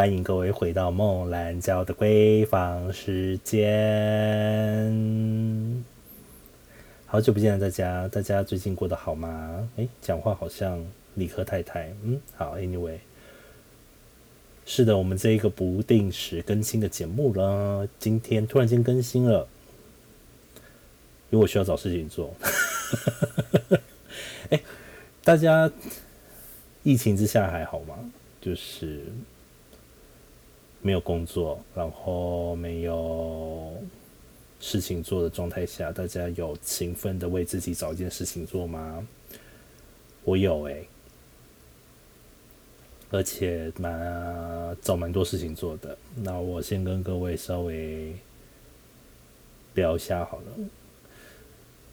欢迎各位回到梦兰娇的闺房时间。好久不见了，大家，大家最近过得好吗？诶，讲话好像理科太太。嗯，好，Anyway，是的，我们这一个不定时更新的节目了，今天突然间更新了，因为我需要找事情做。哎，大家疫情之下还好吗？就是没有工作，然后没有事情做的状态下，大家有勤奋的为自己找一件事情做吗？我有诶，而且蛮找蛮多事情做的。那我先跟各位稍微聊一下好了，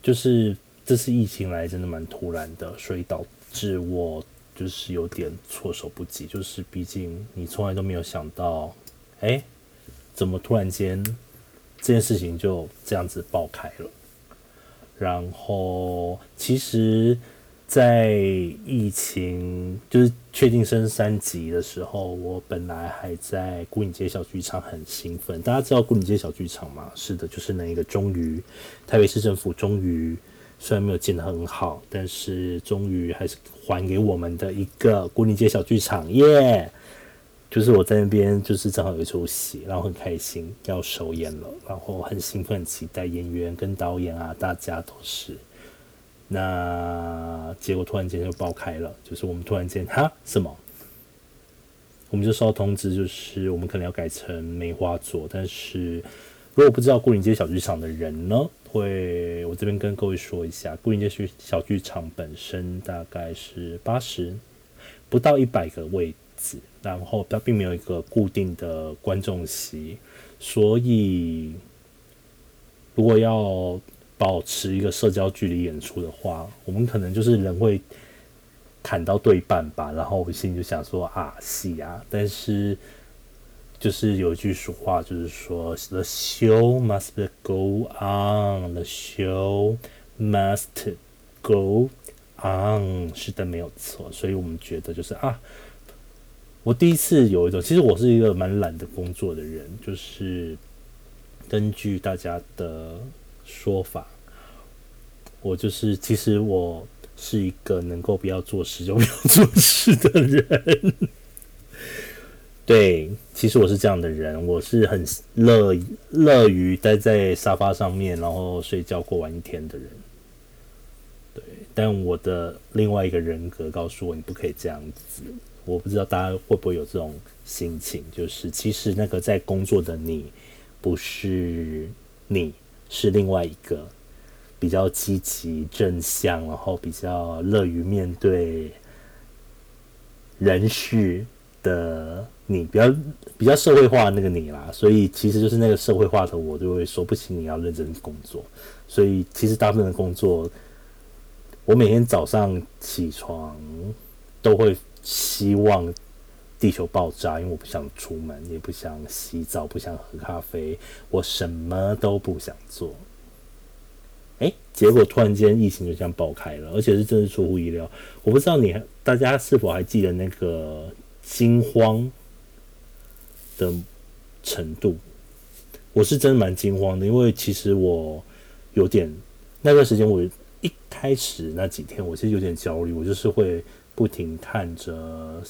就是这次疫情来真的蛮突然的，所以导致我。就是有点措手不及，就是毕竟你从来都没有想到，哎，怎么突然间这件事情就这样子爆开了？然后其实，在疫情就是确定升三级的时候，我本来还在古影街小剧场很兴奋。大家知道古影街小剧场吗？是的，就是那一个终于台北市政府终于。虽然没有建得很好，但是终于还是还给我们的一个古岭街小剧场耶！就是我在那边，就是正好有一出戏，然后很开心要首演了，然后很兴奋，很期待演员跟导演啊，大家都是。那结果突然间就爆开了，就是我们突然间哈什么？我们就收到通知，就是我们可能要改成梅花座，但是如果不知道古岭街小剧场的人呢？会，我这边跟各位说一下，固定街小剧场本身大概是八十不到一百个位置，然后它并没有一个固定的观众席，所以如果要保持一个社交距离演出的话，我们可能就是人会砍到对半吧，然后我心里就想说啊，戏啊，但是。就是有一句俗话，就是说，the show must go on，the show must go on，是的，没有错。所以我们觉得就是啊，我第一次有一种，其实我是一个蛮懒的工作的人，就是根据大家的说法，我就是其实我是一个能够不要做事就不要做事的人。对，其实我是这样的人，我是很乐乐于待在沙发上面，然后睡觉过完一天的人。对，但我的另外一个人格告诉我，你不可以这样子。我不知道大家会不会有这种心情，就是其实那个在工作的你，不是你，是另外一个比较积极正向，然后比较乐于面对人事的。你比较比较社会化的那个你啦，所以其实就是那个社会化的我就会说不行，你要认真工作。所以其实大部分的工作，我每天早上起床都会希望地球爆炸，因为我不想出门，也不想洗澡，不想喝咖啡，我什么都不想做。哎，结果突然间疫情就这样爆开了，而且是真是出乎意料。我不知道你大家是否还记得那个惊慌。的程度，我是真的蛮惊慌的，因为其实我有点那段时间，我一开始那几天，我其实有点焦虑，我就是会不停看着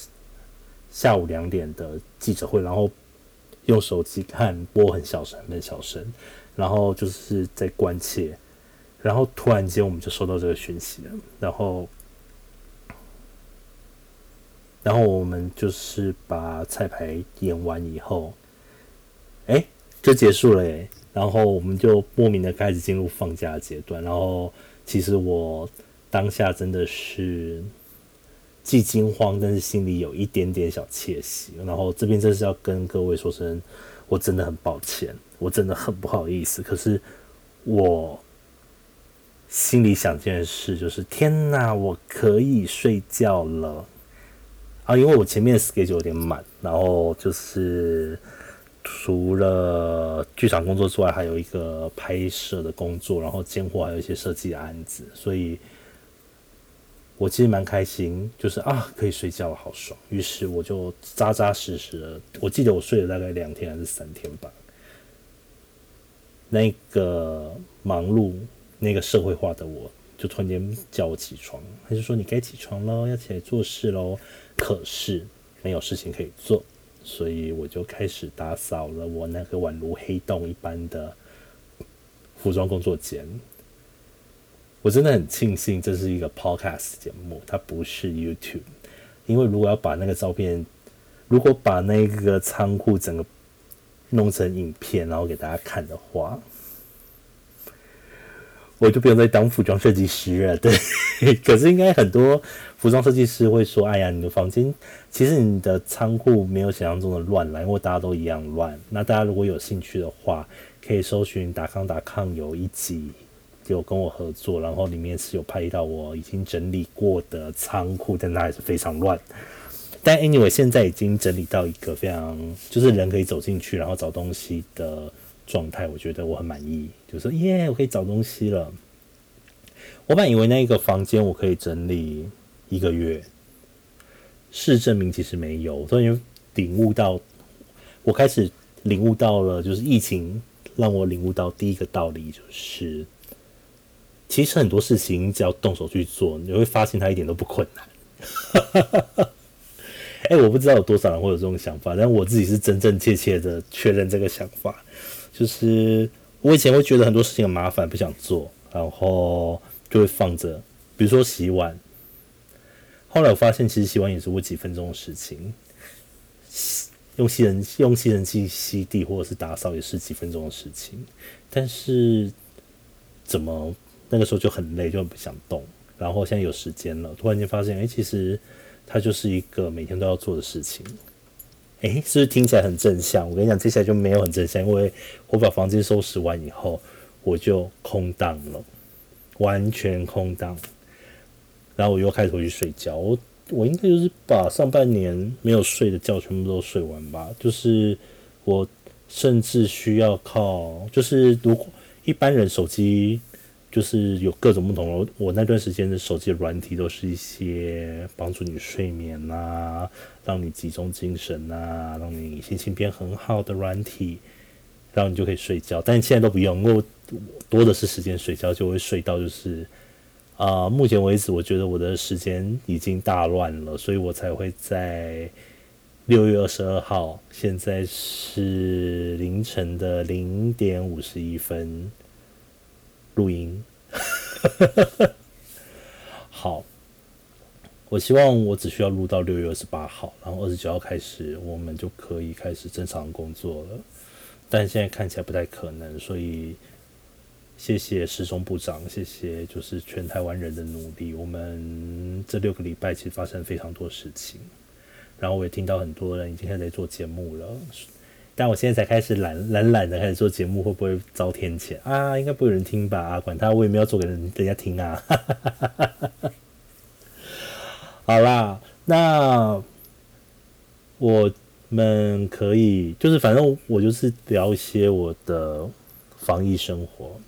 下午两点的记者会，然后用手机看播很小声，很小声，然后就是在关切，然后突然间我们就收到这个讯息了，然后。然后我们就是把彩排演完以后，哎，就结束了哎。然后我们就莫名的开始进入放假阶段。然后其实我当下真的是既惊慌，但是心里有一点点小窃喜。然后这边真是要跟各位说声，我真的很抱歉，我真的很不好意思。可是我心里想这件事，就是天哪，我可以睡觉了。啊，因为我前面 schedule 有点满，然后就是除了剧场工作之外，还有一个拍摄的工作，然后监货还有一些设计的案子，所以我其实蛮开心，就是啊可以睡觉了，好爽。于是我就扎扎实实的，我记得我睡了大概两天还是三天吧。那个忙碌、那个社会化的我，就突然间叫我起床，他就说你该起床喽，要起来做事喽。可是没有事情可以做，所以我就开始打扫了我那个宛如黑洞一般的服装工作间。我真的很庆幸这是一个 podcast 节目，它不是 YouTube，因为如果要把那个照片，如果把那个仓库整个弄成影片，然后给大家看的话，我就不用再当服装设计师了。对，可是应该很多服装设计师会说：“哎呀，你的房间其实你的仓库没有想象中的乱来，因为大家都一样乱。”那大家如果有兴趣的话，可以搜寻达康达康有一集。有跟我合作，然后里面是有拍到我已经整理过的仓库，但它还是非常乱。但 anyway，现在已经整理到一个非常就是人可以走进去，然后找东西的状态，我觉得我很满意。就说耶，我可以找东西了。我本以为那一个房间我可以整理一个月，事证明其实没有。所以领悟到，我开始领悟到了，就是疫情让我领悟到第一个道理就是。其实很多事情只要动手去做，你会发现它一点都不困难。哎，我不知道有多少人会有这种想法，但我自己是真真切切的确认这个想法。就是我以前会觉得很多事情很麻烦，不想做，然后就会放着。比如说洗碗，后来我发现其实洗碗也是我几分钟的事情，用吸人用吸尘器吸地或者是打扫也是几分钟的事情。但是怎么？那个时候就很累，就不想动。然后现在有时间了，突然间发现，哎，其实它就是一个每天都要做的事情。哎，是不是听起来很正向？我跟你讲，接下来就没有很正向，因为我把房间收拾完以后，我就空荡了，完全空荡。然后我又开始回去睡觉。我我应该就是把上半年没有睡的觉全部都睡完吧。就是我甚至需要靠，就是如果一般人手机。就是有各种不同的，我那段时间的手机的软体都是一些帮助你睡眠啊，让你集中精神啊，让你心情变很好的软体，然后你就可以睡觉。但现在都不用，因为多的是时间睡觉，就会睡到就是啊，目前为止我觉得我的时间已经大乱了，所以我才会在六月二十二号，现在是凌晨的零点五十一分。录音，好。我希望我只需要录到六月二十八号，然后二十九号开始，我们就可以开始正常工作了。但现在看起来不太可能，所以谢谢时钟部长，谢谢就是全台湾人的努力。我们这六个礼拜其实发生非常多事情，然后我也听到很多人已经开始在做节目了。但我现在才开始懒懒懒的开始做节目，会不会遭天谴啊？应该不会有人听吧？啊，管他，我也没有做给人人家听啊。好啦，那我们可以就是反正我就是聊一些我的防疫生活。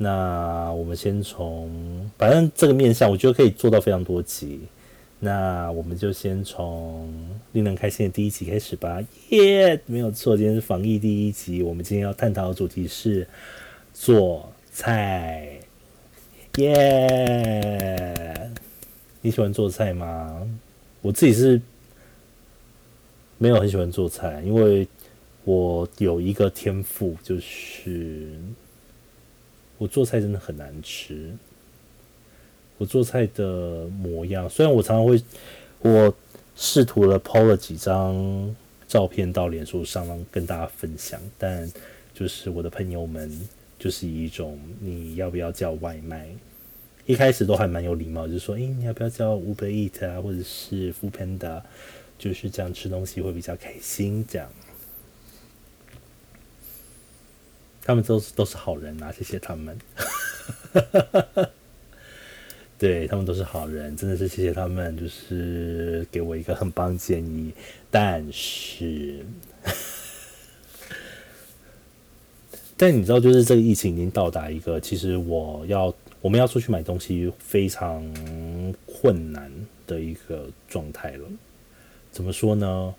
那我们先从反正这个面向，我觉得可以做到非常多集。那我们就先从令人开心的第一集开始吧。耶，没有错，今天是防疫第一集。我们今天要探讨的主题是做菜。耶，你喜欢做菜吗？我自己是没有很喜欢做菜，因为我有一个天赋，就是我做菜真的很难吃。我做菜的模样，虽然我常常会，我试图了抛了几张照片到脸书上，跟大家分享，但就是我的朋友们就是以一种你要不要叫外卖，一开始都还蛮有礼貌，就说，诶，你要不要叫 Uber Eat 啊，或者是 Food Panda，就是这样吃东西会比较开心，这样，他们都是都是好人啊，谢谢他们。对他们都是好人，真的是谢谢他们，就是给我一个很棒建议。但是，但你知道，就是这个疫情已经到达一个，其实我要我们要出去买东西非常困难的一个状态了。怎么说呢？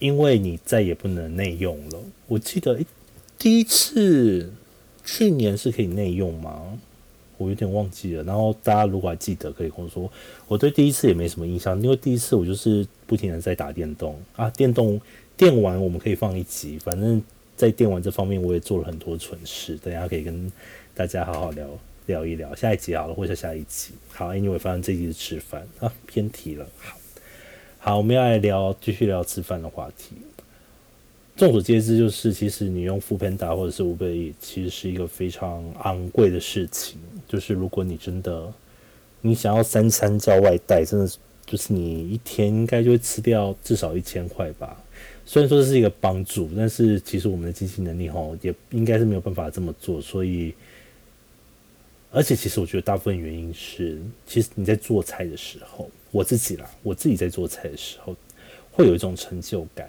因为你再也不能内用了。我记得第一次去年是可以内用吗？我有点忘记了。然后大家如果还记得，可以跟我说。我对第一次也没什么印象，因为第一次我就是不停的在打电动啊，电动电玩我们可以放一集。反正，在电玩这方面，我也做了很多蠢事，等下可以跟大家好好聊聊一聊。下一集好了，或者下一集。好，Anyway，反正这集是吃饭啊，偏题了。好。好，我们要来聊，继续聊吃饭的话题。众所皆知，就是其实你用富平打或者是 Uber，其实是一个非常昂贵的事情。就是如果你真的你想要三餐叫外带，真的就是你一天应该就会吃掉至少一千块吧。虽然说这是一个帮助，但是其实我们的经济能力吼也应该是没有办法这么做。所以，而且其实我觉得大部分原因是，其实你在做菜的时候。我自己啦，我自己在做菜的时候，会有一种成就感。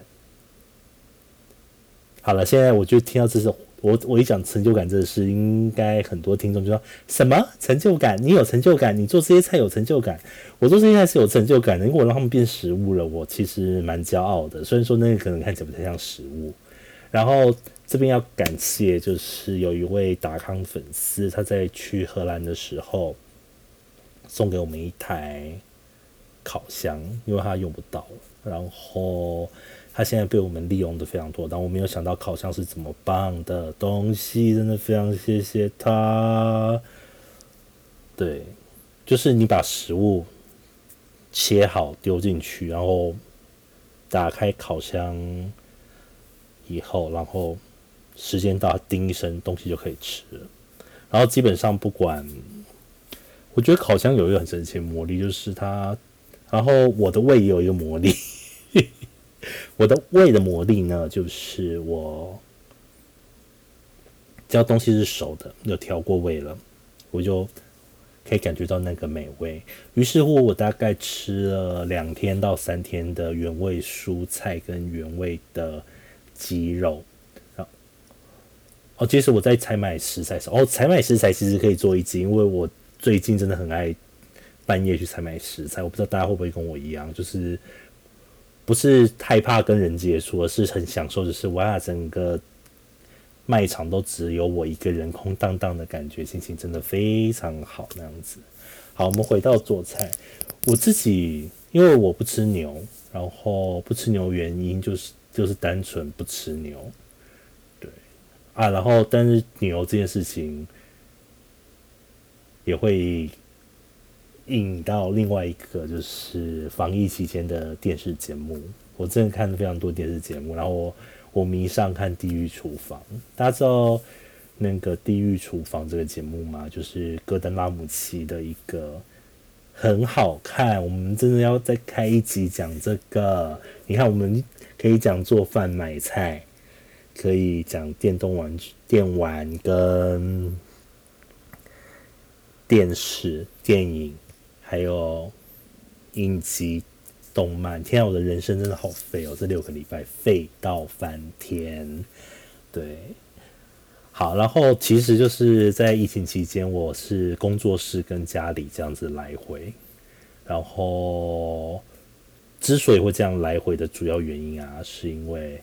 好了，现在我就听到这是我我一讲成就感这事，应该很多听众就说什么成就感？你有成就感？你做这些菜有成就感？我做这些菜是有成就感的，因为我让他们变食物了，我其实蛮骄傲的。虽然说那个可能看起来不太像食物。然后这边要感谢，就是有一位达康粉丝，他在去荷兰的时候送给我们一台。烤箱，因为它用不到然后它现在被我们利用的非常多，但我没有想到烤箱是这么棒的东西，真的非常谢谢它。对，就是你把食物切好丢进去，然后打开烤箱以后，然后时间到，叮一声，东西就可以吃了。然后基本上不管，我觉得烤箱有一个很神奇的魔力，就是它。然后我的胃也有一个魔力，我的胃的魔力呢，就是我只要东西是熟的，有调过味了，我就可以感觉到那个美味。于是乎，我大概吃了两天到三天的原味蔬菜跟原味的鸡肉。哦，其实我在采买食材时，哦，采买食材其实可以做一集，因为我最近真的很爱。半夜去采买食材，我不知道大家会不会跟我一样，就是不是害怕跟人接触，而是很享受，就是哇，整个卖场都只有我一个人，空荡荡的感觉，心情真的非常好那样子。好，我们回到做菜，我自己因为我不吃牛，然后不吃牛原因就是就是单纯不吃牛，对啊，然后但是牛这件事情也会。引到另外一个就是防疫期间的电视节目，我真的看了非常多电视节目，然后我迷上看《地狱厨房》。大家知道那个《地狱厨房》这个节目吗？就是戈登拉姆齐的一个很好看。我们真的要再开一集讲这个。你看，我们可以讲做饭、买菜，可以讲电动玩具、电玩跟电视、电影。还有影集、动漫，天啊，我的人生真的好废哦！这六个礼拜废到翻天。对，好，然后其实就是在疫情期间，我是工作室跟家里这样子来回。然后之所以会这样来回的主要原因啊，是因为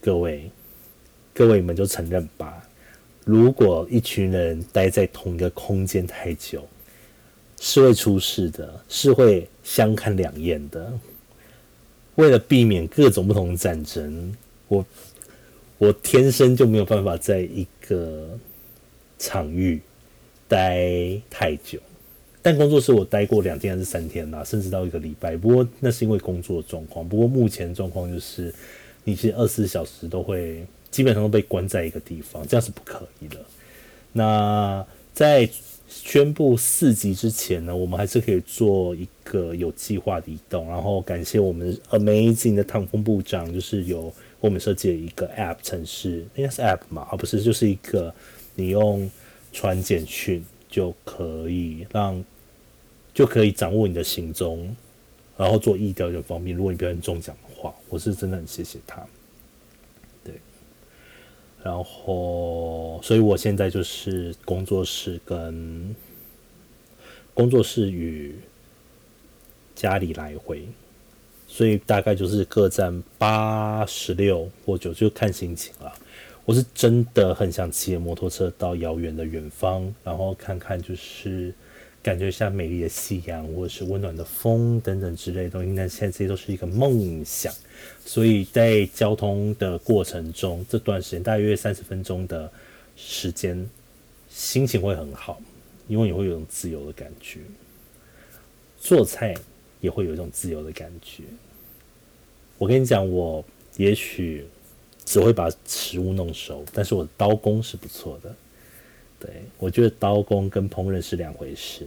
各位各位你们就承认吧，如果一群人待在同一个空间太久。是会出事的，是会相看两厌的。为了避免各种不同的战争，我我天生就没有办法在一个场域待太久。但工作室我待过两天还是三天啦，甚至到一个礼拜。不过那是因为工作状况。不过目前状况就是，你其实二十四小时都会基本上都被关在一个地方，这样是不可以的。那在。宣布四级之前呢，我们还是可以做一个有计划的移动。然后感谢我们 Amazing 的唐风部长，就是有我们设计了一个 App 城市，应该是 App 嘛，而不是就是一个你用传简讯就可以让就可以掌握你的行踪，然后做意调就方便。如果你不要中奖的话，我是真的很谢谢他。然后，所以我现在就是工作室跟工作室与家里来回，所以大概就是各占八十六或九，就看心情了。我是真的很想骑摩托车到遥远的远方，然后看看就是感觉像美丽的夕阳，或者是温暖的风等等之类的东西。但现在这些都是一个梦想，所以在交通的过程中，这段时间大约三十分钟的时间，心情会很好，因为你会有种自由的感觉。做菜也会有一种自由的感觉。我跟你讲，我也许。只会把食物弄熟，但是我的刀工是不错的。对我觉得刀工跟烹饪是两回事。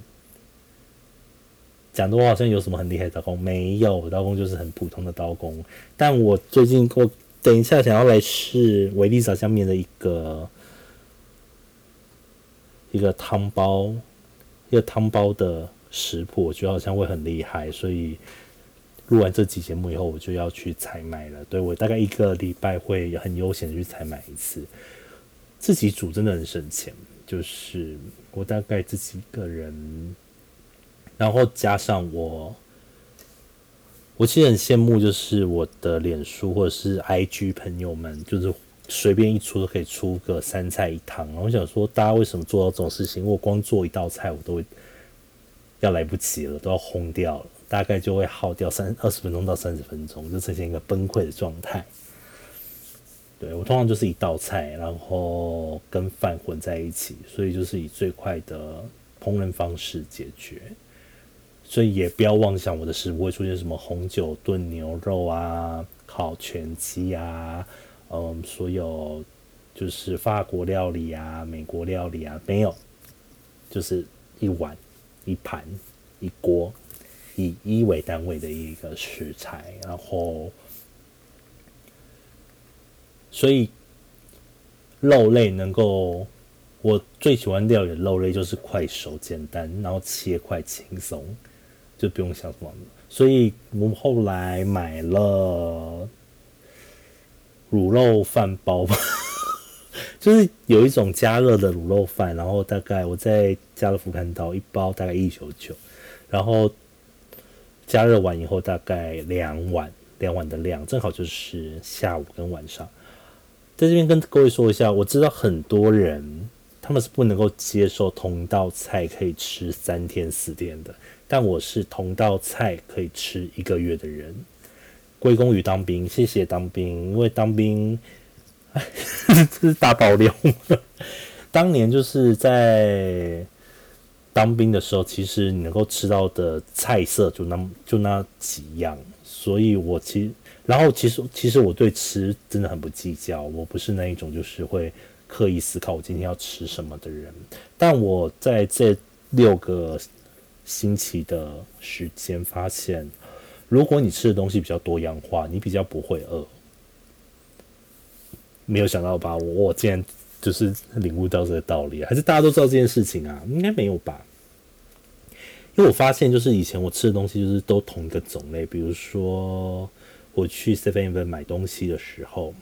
讲的我好像有什么很厉害的刀工，没有，刀工就是很普通的刀工。但我最近我等一下想要来试维力炸酱面的一个一个汤包，一个汤包的食谱，我觉得好像会很厉害，所以。录完这期节目以后，我就要去采买了。对我大概一个礼拜会很悠闲的去采买一次。自己煮真的很省钱，就是我大概自己一个人，然后加上我，我其实很羡慕，就是我的脸书或者是 IG 朋友们，就是随便一出都可以出个三菜一汤。我想说，大家为什么做到这种事情？我光做一道菜，我都会要来不及了，都要轰掉了。大概就会耗掉三二十分钟到三十分钟，就呈现一个崩溃的状态。对我通常就是一道菜，然后跟饭混在一起，所以就是以最快的烹饪方式解决。所以也不要妄想我的食谱会出现什么红酒炖牛肉啊、烤全鸡啊，嗯，所有就是法国料理啊、美国料理啊，没有，就是一碗、一盘、一锅。以一为单位的一个食材，然后，所以肉类能够，我最喜欢料理的肉类就是快手、简单，然后切块轻松，就不用想什么。所以我们后来买了卤肉饭包吧，就是有一种加热的卤肉饭，然后大概我在家乐福看到一包大概一九九，然后。加热完以后，大概两碗，两碗的量，正好就是下午跟晚上。在这边跟各位说一下，我知道很多人他们是不能够接受同道菜可以吃三天四天的，但我是同道菜可以吃一个月的人。归功于当兵，谢谢当兵，因为当兵，这是大爆料。当年就是在。当兵的时候，其实你能够吃到的菜色就那么就那几样，所以我其实，然后其实其实我对吃真的很不计较，我不是那一种就是会刻意思考我今天要吃什么的人。但我在这六个星期的时间发现，如果你吃的东西比较多样化，你比较不会饿。没有想到吧？我我竟然。就是领悟到这个道理，还是大家都知道这件事情啊？应该没有吧？因为我发现，就是以前我吃的东西就是都同一个种类，比如说我去 Seven Eleven 买东西的时候，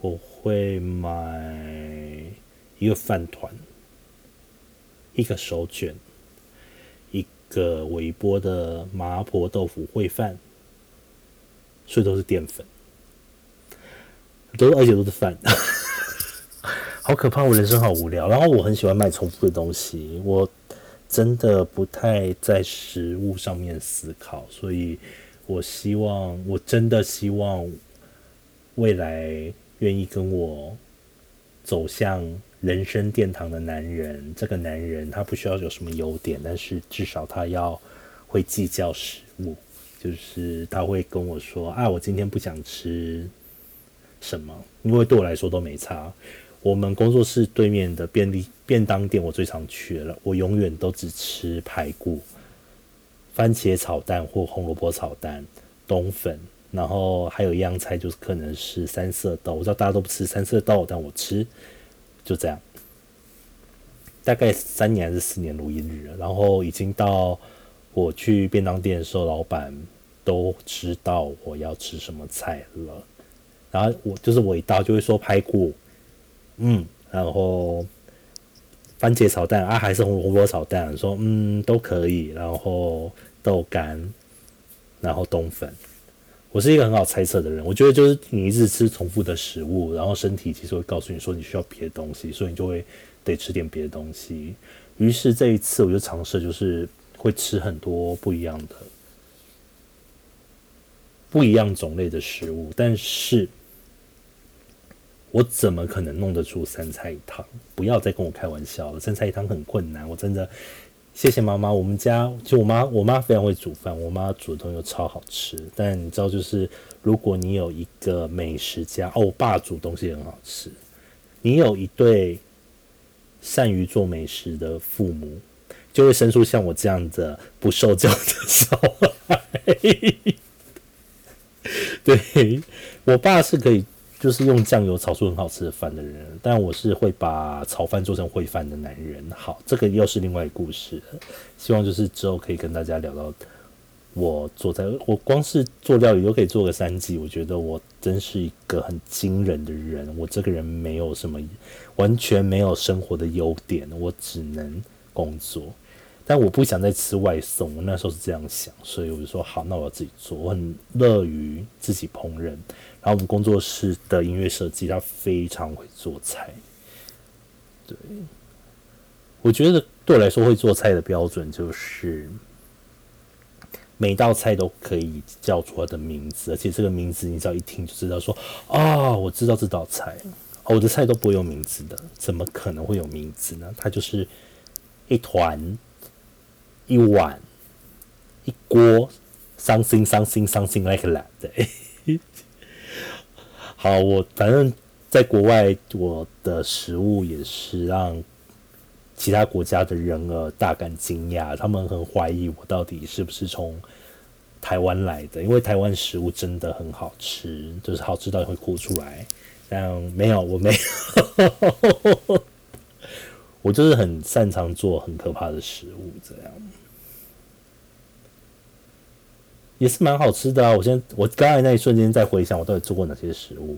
我会买一个饭团，一个手卷，一个微波的麻婆豆腐烩饭，所以都是淀粉，都是而且都是饭。好可怕！我人生好无聊，然后我很喜欢买重复的东西，我真的不太在食物上面思考，所以我希望，我真的希望未来愿意跟我走向人生殿堂的男人，这个男人他不需要有什么优点，但是至少他要会计较食物，就是他会跟我说啊，我今天不想吃什么，因为对我来说都没差。我们工作室对面的便利便当店，我最常去了。我永远都只吃排骨、番茄炒蛋或红萝卜炒蛋、冬粉，然后还有一样菜就是可能是三色豆。我知道大家都不吃三色豆，但我吃，就这样。大概三年还是四年如一日，然后已经到我去便当店的时候，老板都知道我要吃什么菜了。然后我就是我一到就会说排骨，嗯，然后番茄炒蛋啊，还是红萝卜炒蛋，说嗯都可以，然后豆干，然后冬粉。我是一个很好猜测的人，我觉得就是你一直吃重复的食物，然后身体其实会告诉你说你需要别的东西，所以你就会得吃点别的东西。于是这一次我就尝试，就是会吃很多不一样的、不一样种类的食物，但是我怎么可能弄得出三菜一汤？不要再跟我开玩笑了，三菜一汤很困难，我真的。谢谢妈妈，我们家就我妈，我妈非常会煮饭，我妈煮的东西超好吃。但你知道，就是如果你有一个美食家，哦，我爸煮东西很好吃。你有一对善于做美食的父母，就会生出像我这样的不受教的小孩。对我爸是可以。就是用酱油炒出很好吃的饭的人，但我是会把炒饭做成烩饭的男人。好，这个又是另外一个故事。希望就是之后可以跟大家聊到我做菜，我光是做料理都可以做个三季。我觉得我真是一个很惊人的人。我这个人没有什么，完全没有生活的优点，我只能工作。但我不想再吃外送，我那时候是这样想，所以我就说好，那我要自己做。我很乐于自己烹饪。然后我们工作室的音乐设计，他非常会做菜。对，我觉得对我来说会做菜的标准就是每道菜都可以叫出它的名字，而且这个名字你只要一听就知道说啊，我知道这道菜。我的菜都不会有名字的，怎么可能会有名字呢？它就是一团。一碗，一锅，something something something like that。好，我反正在国外，我的食物也是让其他国家的人儿大感惊讶，他们很怀疑我到底是不是从台湾来的，因为台湾食物真的很好吃，就是好吃到会哭出来。但没有，我没有。我就是很擅长做很可怕的食物，这样也是蛮好吃的啊！我先我刚才那一瞬间在回想，我到底做过哪些食物。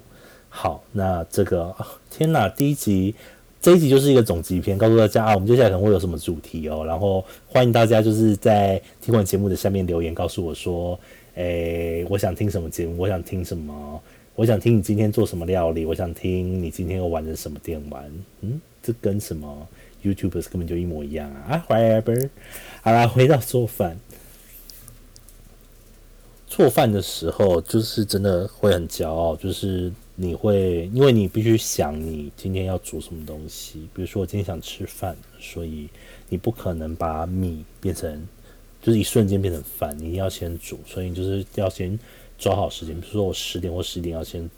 好，那这个天哪，第一集这一集就是一个总集篇，告诉大家啊，我们接下来可能会有什么主题哦。然后欢迎大家就是在听完节目的下面留言，告诉我说，诶，我想听什么节目？我想听什么？我想听你今天做什么料理？我想听你今天又玩的什么电玩？嗯，这跟什么？YouTubers 根本就一模一样啊！啊，whatever。好啦，回到做饭。做饭的时候，就是真的会很骄傲，就是你会，因为你必须想你今天要煮什么东西。比如说，我今天想吃饭，所以你不可能把米变成，就是一瞬间变成饭，你要先煮，所以你就是要先抓好时间。比如说，我十点或十一点要先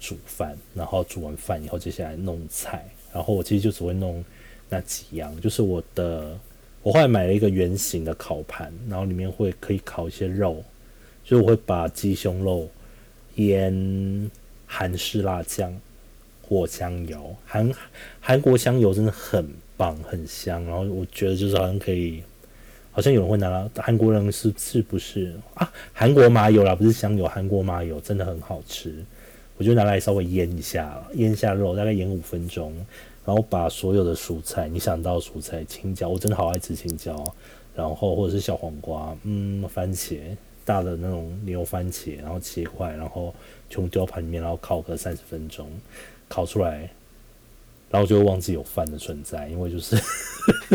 煮饭，然后煮完饭以后，接下来弄菜，然后我其实就只会弄。那几样就是我的，我后来买了一个圆形的烤盘，然后里面会可以烤一些肉，就是我会把鸡胸肉腌韩式辣酱或香油，韩韩国香油真的很棒很香，然后我觉得就是好像可以，好像有人会拿韩国人是是不是啊？韩国麻油啦，不是香油，韩国麻油真的很好吃，我就拿来稍微腌一下，腌一下肉，大概腌五分钟。然后把所有的蔬菜，你想到蔬菜，青椒，我真的好爱吃青椒，然后或者是小黄瓜，嗯，番茄，大的那种牛番茄，然后切块，然后全部丢到盘里面，然后烤个三十分钟，烤出来，然后就会忘记有饭的存在，因为就是，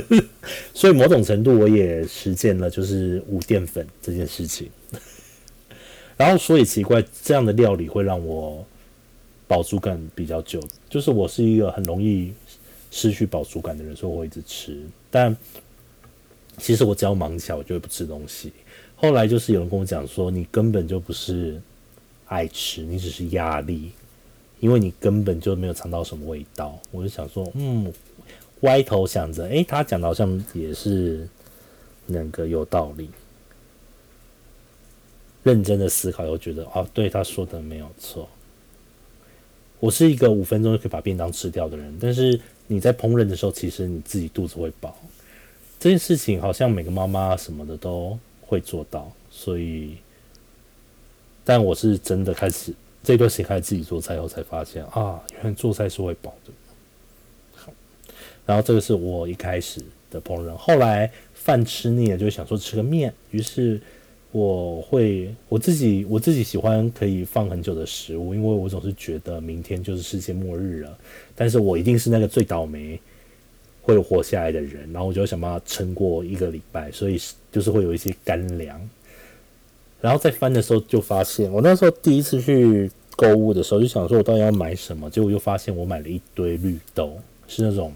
所以某种程度我也实践了就是无淀粉这件事情，然后所以奇怪，这样的料理会让我。饱足感比较久，就是我是一个很容易失去饱足感的人，所以我会一直吃。但其实我只要忙起来，我就会不吃东西。后来就是有人跟我讲说，你根本就不是爱吃，你只是压力，因为你根本就没有尝到什么味道。我就想说，嗯，歪头想着，诶，他讲的好像也是那个有道理。认真的思考，又觉得，哦，对，他说的没有错。我是一个五分钟就可以把便当吃掉的人，但是你在烹饪的时候，其实你自己肚子会饱。这件事情好像每个妈妈什么的都会做到，所以，但我是真的开始这段时间开始自己做菜后，才发现啊，原来做菜是会饱的。好，然后这个是我一开始的烹饪，后来饭吃腻了，就想说吃个面，于是我会我自己我自己喜欢可以放很久的食物，因为我总是觉得明天就是世界末日了，但是我一定是那个最倒霉会活下来的人，然后我就想办法撑过一个礼拜，所以就是会有一些干粮。然后在翻的时候就发现，我那时候第一次去购物的时候就想说，我到底要买什么？结果又发现我买了一堆绿豆，是那种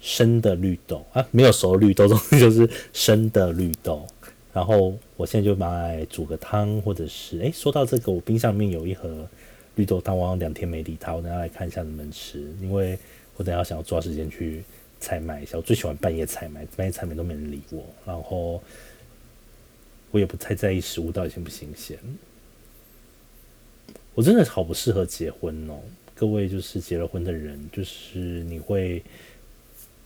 生的绿豆啊，没有熟的绿豆，就是生的绿豆。然后我现在就买煮个汤，或者是诶，说到这个，我冰箱面有一盒绿豆汤，我好像两天没理它，我等下来看一下能不能吃，因为我等下想要抓时间去采买一下。我最喜欢半夜采买，半夜采买都没人理我，然后。我也不太在意食物到底新不新鲜。我真的好不适合结婚哦，各位就是结了婚的人，就是你会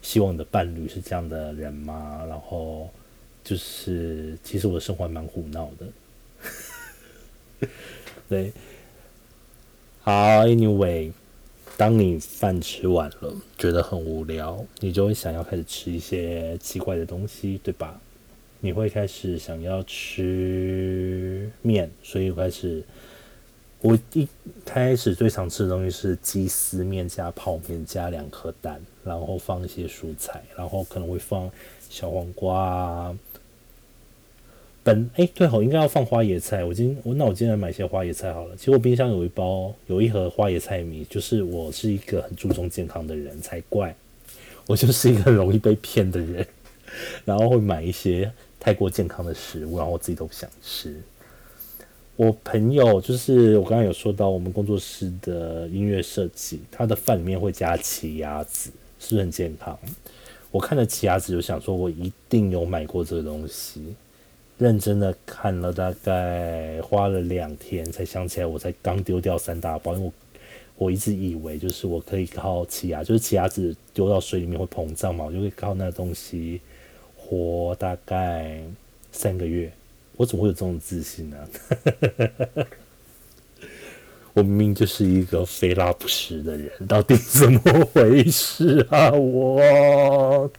希望你的伴侣是这样的人吗？然后就是其实我的生活还蛮胡闹的。对，好，Anyway，当你饭吃完了，觉得很无聊，你就会想要开始吃一些奇怪的东西，对吧？你会开始想要吃面，所以开始我一开始最常吃的东西是鸡丝面加泡面加两颗蛋，然后放一些蔬菜，然后可能会放小黄瓜。本哎对好应该要放花椰菜，我今我那我今天来买些花椰菜好了。其实我冰箱有一包有一盒花椰菜米，就是我是一个很注重健康的人才怪，我就是一个容易被骗的人，然后会买一些。太过健康的食物，然后我自己都不想吃。我朋友就是我刚刚有说到，我们工作室的音乐设计，他的饭里面会加奇亚籽，是不是很健康？我看了奇亚籽，就想说我一定有买过这个东西。认真的看了大概花了两天，才想起来，我才刚丢掉三大包，因为我我一直以为就是我可以靠奇亚，就是奇亚籽丢到水里面会膨胀嘛，我就会靠那个东西。活大概三个月，我怎么会有这种自信呢？我明明就是一个非拉不实的人，到底怎么回事啊？我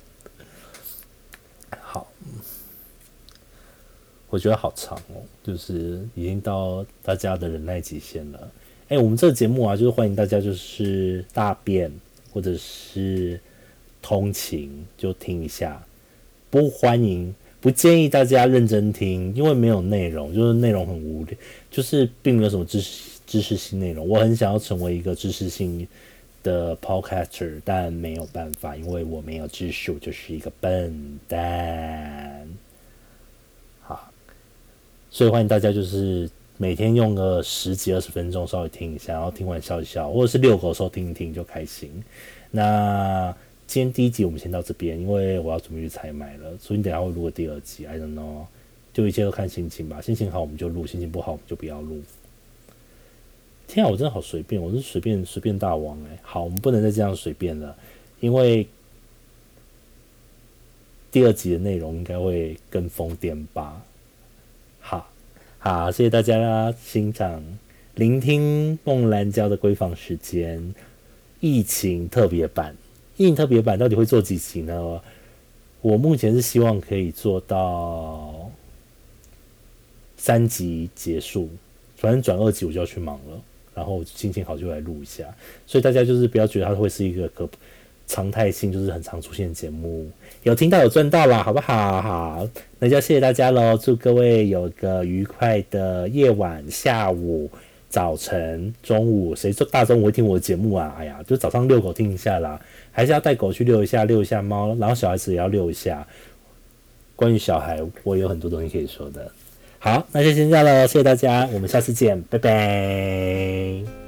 我觉得好长哦，就是已经到大家的忍耐极限了。哎，我们这个节目啊，就是欢迎大家就是大便或者是通勤就听一下。不欢迎，不建议大家认真听，因为没有内容，就是内容很无聊，就是并没有什么知识知识性内容。我很想要成为一个知识性的 podcaster，但没有办法，因为我没有知识，我就是一个笨蛋。好，所以欢迎大家就是每天用个十几二十分钟稍微听一下，然后听完笑一笑，或者是遛狗的时候听一听就开心。那。今天第一集我们先到这边，因为我要准备去采买了，所以你等下会录个第二集。I don't know，就一切都看心情吧。心情好我们就录，心情不好我们就不要录。天啊，我真的好随便，我是随便随便大王哎。好，我们不能再这样随便了，因为第二集的内容应该会更疯癫吧。好，谢谢大家啦，欣赏、聆听梦兰娇的闺房时间疫情特别版。疫情特别版到底会做几集呢？我目前是希望可以做到三集结束，反正转二集我就要去忙了，然后心情好就来录一下。所以大家就是不要觉得它会是一个可常态性，就是很常出现节目。有听到有赚到啦，好不好？好，那就谢谢大家喽！祝各位有个愉快的夜晚、下午。早晨、中午，谁说大中午会听我的节目啊？哎呀，就早上遛狗听一下啦，还是要带狗去遛一下，遛一下猫，然后小孩子也要遛一下。关于小孩，我有很多东西可以说的。好，那就先这样了，谢谢大家，我们下次见，拜拜。